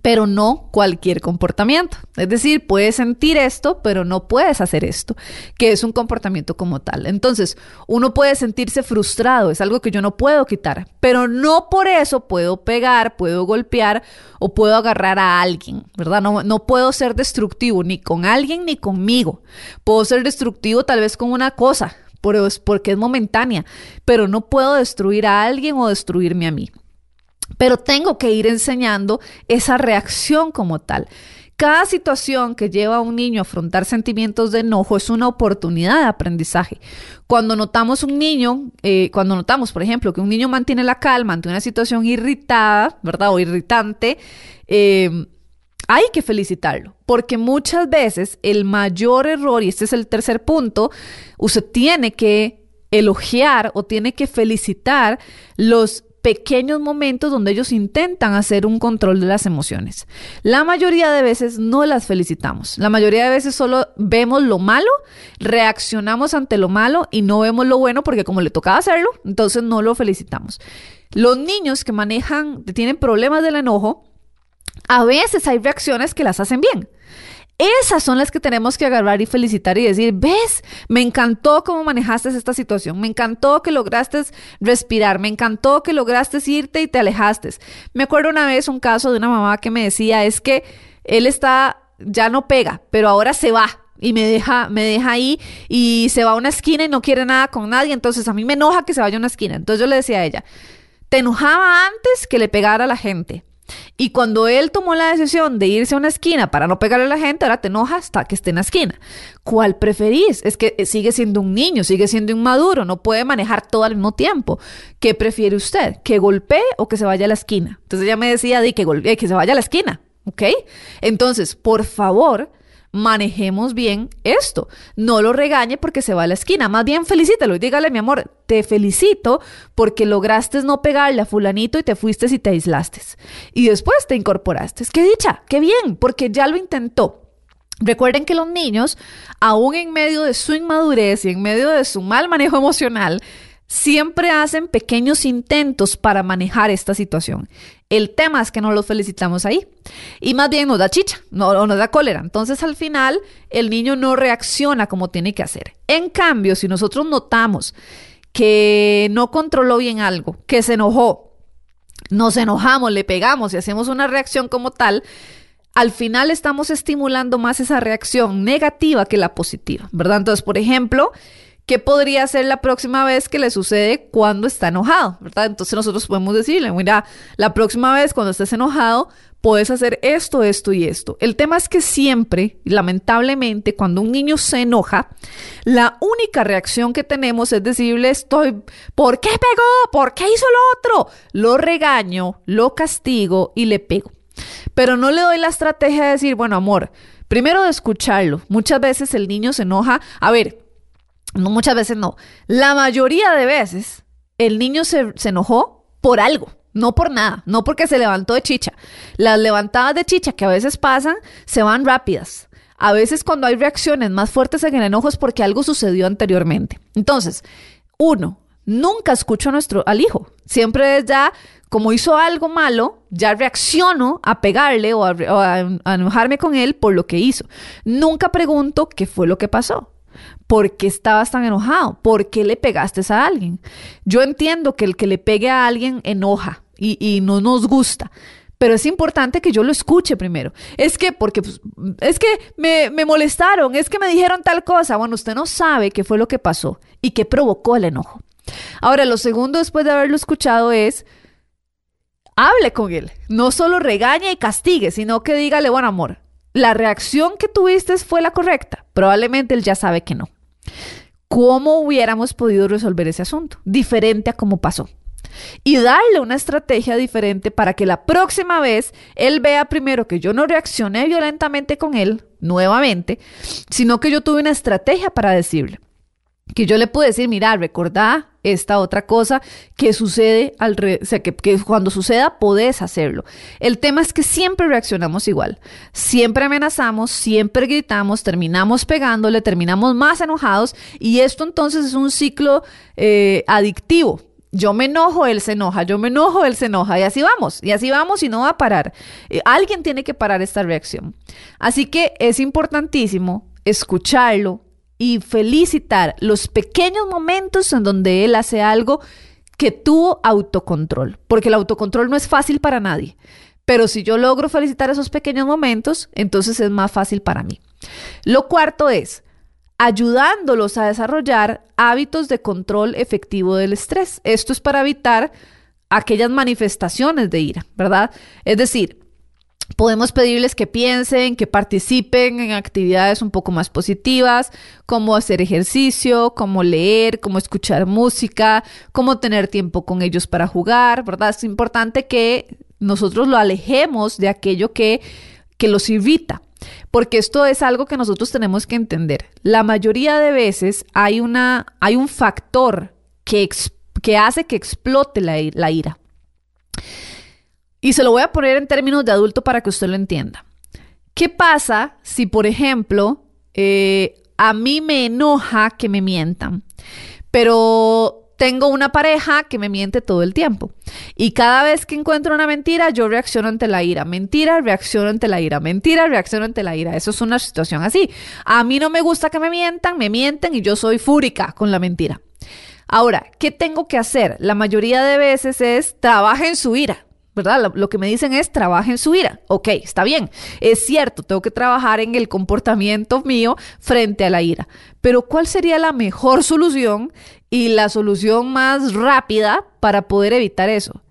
pero no cualquier comportamiento. Es decir, puedes sentir esto, pero no puedes hacer esto, que es un comportamiento como tal. Entonces, uno puede sentirse frustrado, es algo que yo no puedo quitar, pero no por eso puedo pegar, puedo golpear o puedo agarrar a alguien, ¿verdad? No, puedo ser destructivo ni con alguien ni conmigo. Puedo ser destructivo tal vez con una cosa, porque es momentánea, pero no puedo destruir a alguien o destruirme a mí pero tengo que ir enseñando esa reacción como tal. Cada situación que lleva a un niño a afrontar sentimientos de enojo es una oportunidad de aprendizaje. Cuando notamos un niño, eh, cuando notamos, por ejemplo, que un niño mantiene la calma ante una situación irritada, ¿verdad? O irritante, eh, hay que felicitarlo, porque muchas veces el mayor error, y este es el tercer punto, usted tiene que elogiar o tiene que felicitar los pequeños momentos donde ellos intentan hacer un control de las emociones. La mayoría de veces no las felicitamos. La mayoría de veces solo vemos lo malo, reaccionamos ante lo malo y no vemos lo bueno porque como le tocaba hacerlo, entonces no lo felicitamos. Los niños que manejan, tienen problemas del enojo, a veces hay reacciones que las hacen bien. Esas son las que tenemos que agarrar y felicitar y decir, ves, me encantó cómo manejaste esta situación, me encantó que lograste respirar, me encantó que lograste irte y te alejaste. Me acuerdo una vez un caso de una mamá que me decía, es que él está, ya no pega, pero ahora se va y me deja, me deja ahí y se va a una esquina y no quiere nada con nadie, entonces a mí me enoja que se vaya a una esquina. Entonces yo le decía a ella, te enojaba antes que le pegara a la gente. Y cuando él tomó la decisión de irse a una esquina para no pegarle a la gente, ahora te enoja hasta que esté en la esquina. ¿Cuál preferís? Es que sigue siendo un niño, sigue siendo inmaduro, no puede manejar todo al mismo tiempo. ¿Qué prefiere usted? ¿Que golpee o que se vaya a la esquina? Entonces ella me decía de que, golpee, que se vaya a la esquina. ¿Ok? Entonces, por favor, manejemos bien esto. No lo regañe porque se va a la esquina. Más bien felicítelo y dígale, mi amor, te felicito porque lograste no pegarle a fulanito y te fuiste y te aislaste. Y después te incorporaste. Qué dicha, qué bien, porque ya lo intentó. Recuerden que los niños, aún en medio de su inmadurez y en medio de su mal manejo emocional, siempre hacen pequeños intentos para manejar esta situación. El tema es que no los felicitamos ahí. Y más bien nos da chicha, no, nos da cólera. Entonces al final el niño no reacciona como tiene que hacer. En cambio, si nosotros notamos que no controló bien algo, que se enojó, nos enojamos, le pegamos y hacemos una reacción como tal, al final estamos estimulando más esa reacción negativa que la positiva, ¿verdad? Entonces, por ejemplo, ¿qué podría ser la próxima vez que le sucede cuando está enojado? ¿verdad? Entonces nosotros podemos decirle, mira, la próxima vez cuando estés enojado, puedes hacer esto, esto y esto. El tema es que siempre, lamentablemente, cuando un niño se enoja, la única reacción que tenemos es decirle, estoy, ¿por qué pegó? ¿Por qué hizo lo otro? Lo regaño, lo castigo y le pego. Pero no le doy la estrategia de decir, bueno, amor, primero de escucharlo. Muchas veces el niño se enoja. A ver, no, muchas veces no. La mayoría de veces el niño se, enojó por algo. No por nada, no porque se levantó de chicha. Las levantadas de chicha que a veces pasan se van rápidas. A veces cuando hay reacciones más fuertes en el enojo es porque algo sucedió anteriormente. Entonces, uno, nunca escucho a nuestro, al hijo. Siempre es ya, como hizo algo malo, ya reacciono a pegarle o a enojarme con él por lo que hizo. Nunca pregunto qué fue lo que pasó. ¿Por qué estabas tan enojado? ¿Por qué le pegaste a alguien? Yo entiendo que el que le pegue a alguien enoja y, no nos gusta, pero es importante que yo lo escuche primero. Es que, porque, pues, es que me, me, molestaron, es que me dijeron tal cosa. Bueno, usted no sabe qué fue lo que pasó y qué provocó el enojo. Ahora, lo segundo después de haberlo escuchado es, hable con él. No solo regañe y castigue, sino que dígale, bueno, amor, la reacción que tuviste fue la correcta. Probablemente él ya sabe que no. ¿Cómo hubiéramos podido resolver ese asunto? Diferente a cómo pasó. Y darle una estrategia diferente para que la próxima vez él vea primero que yo no reaccioné violentamente con él, nuevamente, sino que yo tuve una estrategia para decirle que yo le pude decir, mira, recordá esta otra cosa que sucede al o sea, que, que, cuando suceda podés hacerlo. El tema es que siempre reaccionamos igual, siempre amenazamos, siempre gritamos, terminamos pegándole, terminamos más enojados y esto entonces es un ciclo eh, adictivo. Yo me enojo, él se enoja, yo me enojo, él se enoja y así vamos, y así vamos y no va a parar. Eh, alguien tiene que parar esta reacción. Así que es importantísimo escucharlo, y felicitar los pequeños momentos en donde él hace algo que tuvo autocontrol, porque el autocontrol no es fácil para nadie. Pero si yo logro felicitar esos pequeños momentos, entonces es más fácil para mí. Lo cuarto es ayudándolos a desarrollar hábitos de control efectivo del estrés. Esto es para evitar aquellas manifestaciones de ira, ¿verdad? Es decir, Podemos pedirles que piensen, que participen en actividades un poco más positivas, como hacer ejercicio, como leer, como escuchar música, como tener tiempo con ellos para jugar, ¿verdad? Es importante que nosotros lo alejemos de aquello que, que los irrita, porque esto es algo que nosotros tenemos que entender. La mayoría de veces hay, una, hay un factor que, que hace que explote la, la ira. Y se lo voy a poner en términos de adulto para que usted lo entienda. ¿Qué pasa si, por ejemplo, eh, a mí me enoja que me mientan, pero tengo una pareja que me miente todo el tiempo. Y cada vez que encuentro una mentira, yo reacciono ante la ira. Mentira, reacciono ante la ira. Mentira, reacciono ante la ira. Eso es una situación así. A mí no me gusta que me mientan, me mienten y yo soy fúrica con la mentira. Ahora, ¿qué tengo que hacer? La mayoría de veces es trabaja en su ira. ¿Verdad? Lo, que me dicen es trabaja en su ira. Ok, está bien. Es cierto, tengo que trabajar en el comportamiento mío frente a la ira. Pero ¿cuál sería la mejor solución y la solución más rápida para poder evitar eso?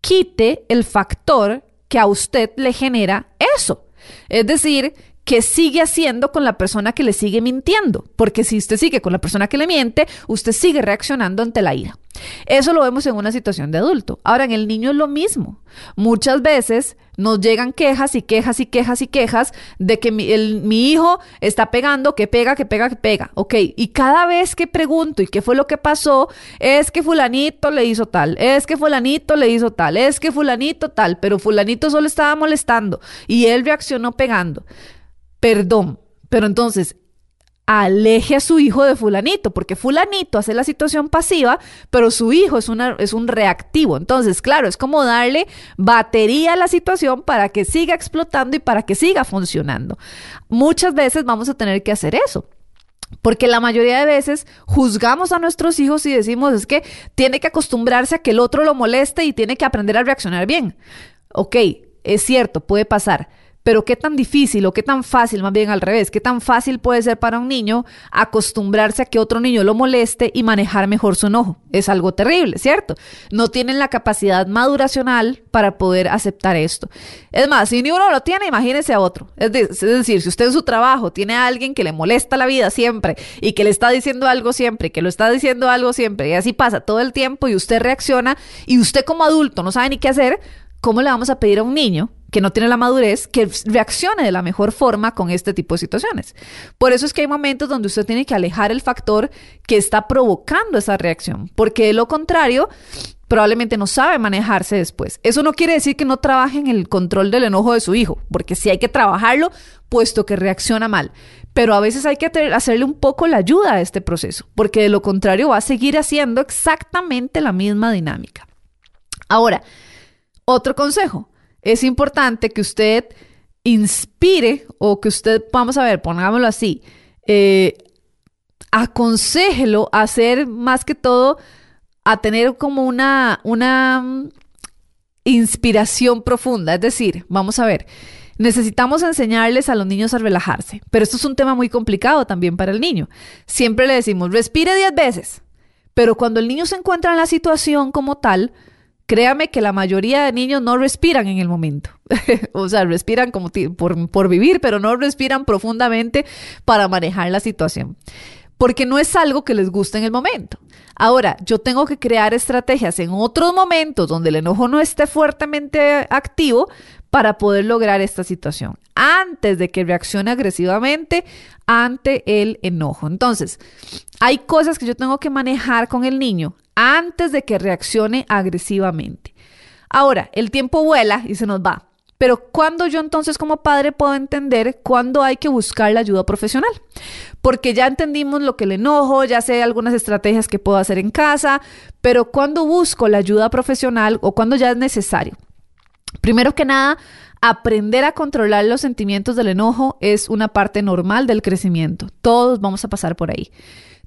Quite el factor que a usted le genera eso. Es decir, que sigue haciendo con la persona que le sigue mintiendo. Porque si usted sigue con la persona que le miente, usted sigue reaccionando ante la ira. Eso lo vemos en una situación de adulto. Ahora, en el niño es lo mismo. Muchas veces nos llegan quejas y quejas y quejas y quejas de que mi, mi, hijo está pegando, que pega, que pega, que pega. Ok, y cada vez que pregunto y qué fue lo que pasó, es que fulanito le hizo tal, es que fulanito le hizo tal, es que fulanito tal, pero fulanito solo estaba molestando y él reaccionó pegando. Perdón, pero entonces aleje a su hijo de fulanito, porque fulanito hace la situación pasiva, pero su hijo es, una, es un reactivo. Entonces, claro, es como darle batería a la situación para que siga explotando y para que siga funcionando. Muchas veces vamos a tener que hacer eso. Porque la mayoría de veces juzgamos a nuestros hijos y decimos es que tiene que acostumbrarse a que el otro lo moleste y tiene que aprender a reaccionar bien. Ok, es cierto, puede pasar pero qué tan difícil o qué tan fácil, más bien al revés, qué tan fácil puede ser para un niño acostumbrarse a que otro niño lo moleste y manejar mejor su enojo. Es algo terrible, ¿cierto? No tienen la capacidad maduracional para poder aceptar esto. Es más, si ni uno lo tiene, imagínese a otro. Es, decir, si usted en su trabajo tiene a alguien que le molesta la vida siempre y que le está diciendo algo siempre, que lo está diciendo algo siempre, y así pasa todo el tiempo y usted reacciona y usted como adulto no sabe ni qué hacer, ¿cómo le vamos a pedir a un niño que no tiene la madurez, que reaccione de la mejor forma con este tipo de situaciones. Por eso es que hay momentos donde usted tiene que alejar el factor que está provocando esa reacción, porque de lo contrario, probablemente no sabe manejarse después. Eso no quiere decir que no trabaje en el control del enojo de su hijo, porque sí hay que trabajarlo, puesto que reacciona mal. Pero a veces hay que hacerle un poco la ayuda a este proceso, porque de lo contrario va a seguir haciendo exactamente la misma dinámica. Ahora, otro consejo, es importante que usted inspire o que usted, vamos a ver, pongámoslo así, eh, aconsejelo a hacer más que todo, a tener como una, una mm, inspiración profunda. Es decir, vamos a ver, necesitamos enseñarles a los niños a relajarse, pero esto es un tema muy complicado también para el niño. Siempre le decimos, respire 10 veces, pero cuando el niño se encuentra en la situación como tal, Créame que la mayoría de niños no respiran en el momento. o sea, respiran como por, por vivir, pero no respiran profundamente para manejar la situación. Porque no es algo que les guste en el momento. Ahora, yo tengo que crear estrategias en otros momentos donde el enojo no esté fuertemente activo para poder lograr esta situación, antes de que reaccione agresivamente ante el enojo. Entonces, hay cosas que yo tengo que manejar con el niño antes de que reaccione agresivamente. Ahora, el tiempo vuela y se nos va. Pero ¿cuándo yo entonces como padre puedo entender cuándo hay que buscar la ayuda profesional? Porque ya entendimos lo que le enojo, ya sé algunas estrategias que puedo hacer en casa, pero ¿cuándo busco la ayuda profesional o cuándo ya es necesario? Primero que nada, aprender a controlar los sentimientos del enojo es una parte normal del crecimiento. Todos vamos a pasar por ahí.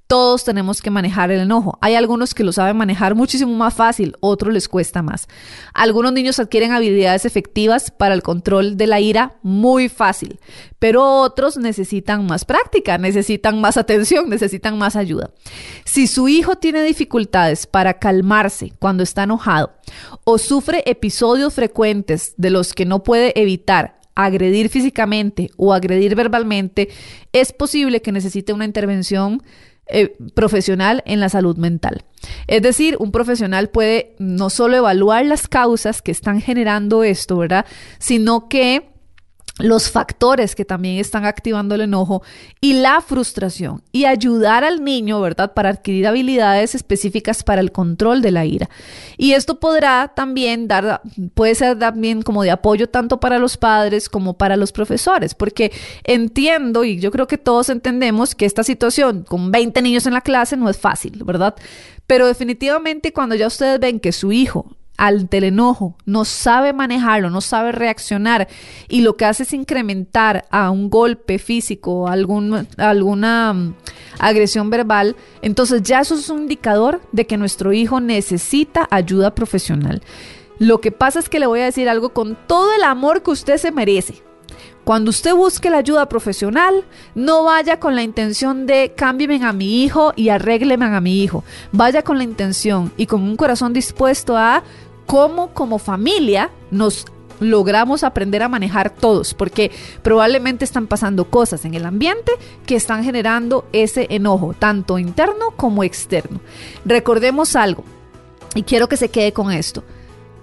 Todos tenemos que manejar el enojo. Hay algunos que lo saben manejar muchísimo más fácil, otros les cuesta más. Algunos niños adquieren habilidades efectivas para el control de la ira muy fácil, pero otros necesitan más práctica, necesitan más atención, necesitan más ayuda. Si su hijo tiene dificultades para calmarse cuando está enojado o sufre episodios frecuentes de los que no puede evitar agredir físicamente o agredir verbalmente, es posible que necesite una intervención eh, profesional en la salud mental. Es decir, un profesional puede no solo evaluar las causas que están generando esto, ¿verdad? Sino que los factores que también están activando el enojo y la frustración y ayudar al niño, ¿verdad?, para adquirir habilidades específicas para el control de la ira. Y esto podrá también dar, puede ser también como de apoyo tanto para los padres como para los profesores, porque entiendo y yo creo que todos entendemos que esta situación con 20 niños en la clase no es fácil, ¿verdad? Pero definitivamente cuando ya ustedes ven que su hijo ante el enojo, no sabe manejarlo, no sabe reaccionar y lo que hace es incrementar a un golpe físico, algún, alguna mm, agresión verbal, entonces ya eso es un indicador de que nuestro hijo necesita ayuda profesional. Lo que pasa es que le voy a decir algo con todo el amor que usted se merece. Cuando usted busque la ayuda profesional, no vaya con la intención de cámbienme a mi hijo y arrégleme a mi hijo. Vaya con la intención y con un corazón dispuesto a cómo como familia nos logramos aprender a manejar todos, porque probablemente están pasando cosas en el ambiente que están generando ese enojo, tanto interno como externo. Recordemos algo, y quiero que se quede con esto.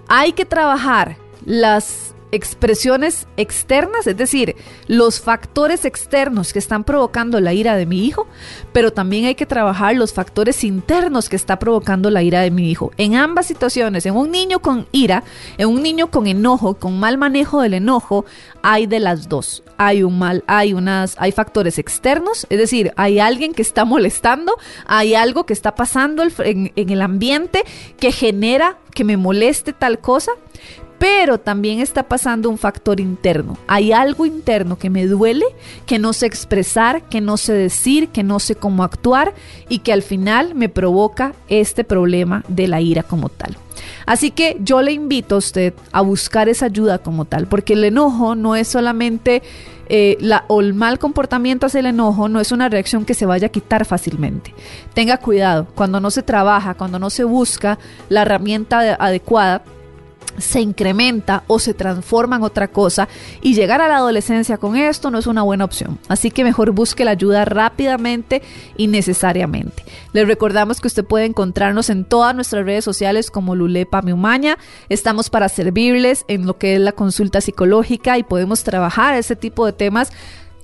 Hay que trabajar las expresiones externas, es decir, los factores externos que están provocando la ira de mi hijo, pero también hay que trabajar los factores internos que está provocando la ira de mi hijo. En ambas situaciones, en un niño con ira, en un niño con enojo, con mal manejo del enojo, hay de las dos. Hay un mal, hay unas, hay factores externos, es decir, hay alguien que está molestando, hay algo que está pasando en, en el ambiente que genera que me moleste tal cosa, pero también está pasando un factor interno. Hay algo interno que me duele, que no sé expresar, que no sé decir, que no sé cómo actuar y que al final me provoca este problema de la ira como tal. Así que yo le invito a usted a buscar esa ayuda como tal, porque el enojo no es solamente eh, la, o el mal comportamiento hacia el enojo no es una reacción que se vaya a quitar fácilmente. Tenga cuidado, cuando no se trabaja, cuando no se busca la herramienta adecuada, se incrementa o se transforma en otra cosa y llegar a la adolescencia con esto no es una buena opción. Así que mejor busque la ayuda rápidamente y necesariamente. Les recordamos que usted puede encontrarnos en todas nuestras redes sociales como Lulepa Miumaña. Estamos para servirles en lo que es la consulta psicológica y podemos trabajar ese tipo de temas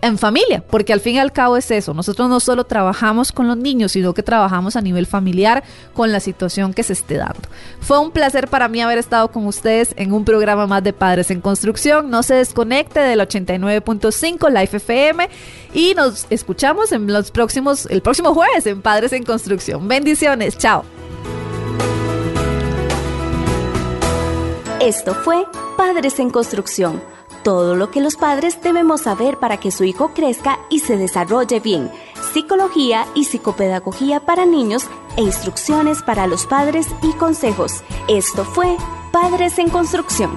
en familia, porque al fin y al cabo es eso. Nosotros no solo trabajamos con los niños, sino que trabajamos a nivel familiar con la situación que se esté dando. Fue un placer para mí haber estado con ustedes en un programa más de Padres en Construcción. No se desconecte del 89.5 Life FM y nos escuchamos en los próximos, el próximo jueves en Padres en Construcción. Bendiciones, chao. Esto fue Padres en Construcción todo lo que los padres debemos saber para que su hijo crezca y se desarrolle bien. Psicología y psicopedagogía para niños e instrucciones para los padres y consejos. Esto fue Padres en Construcción.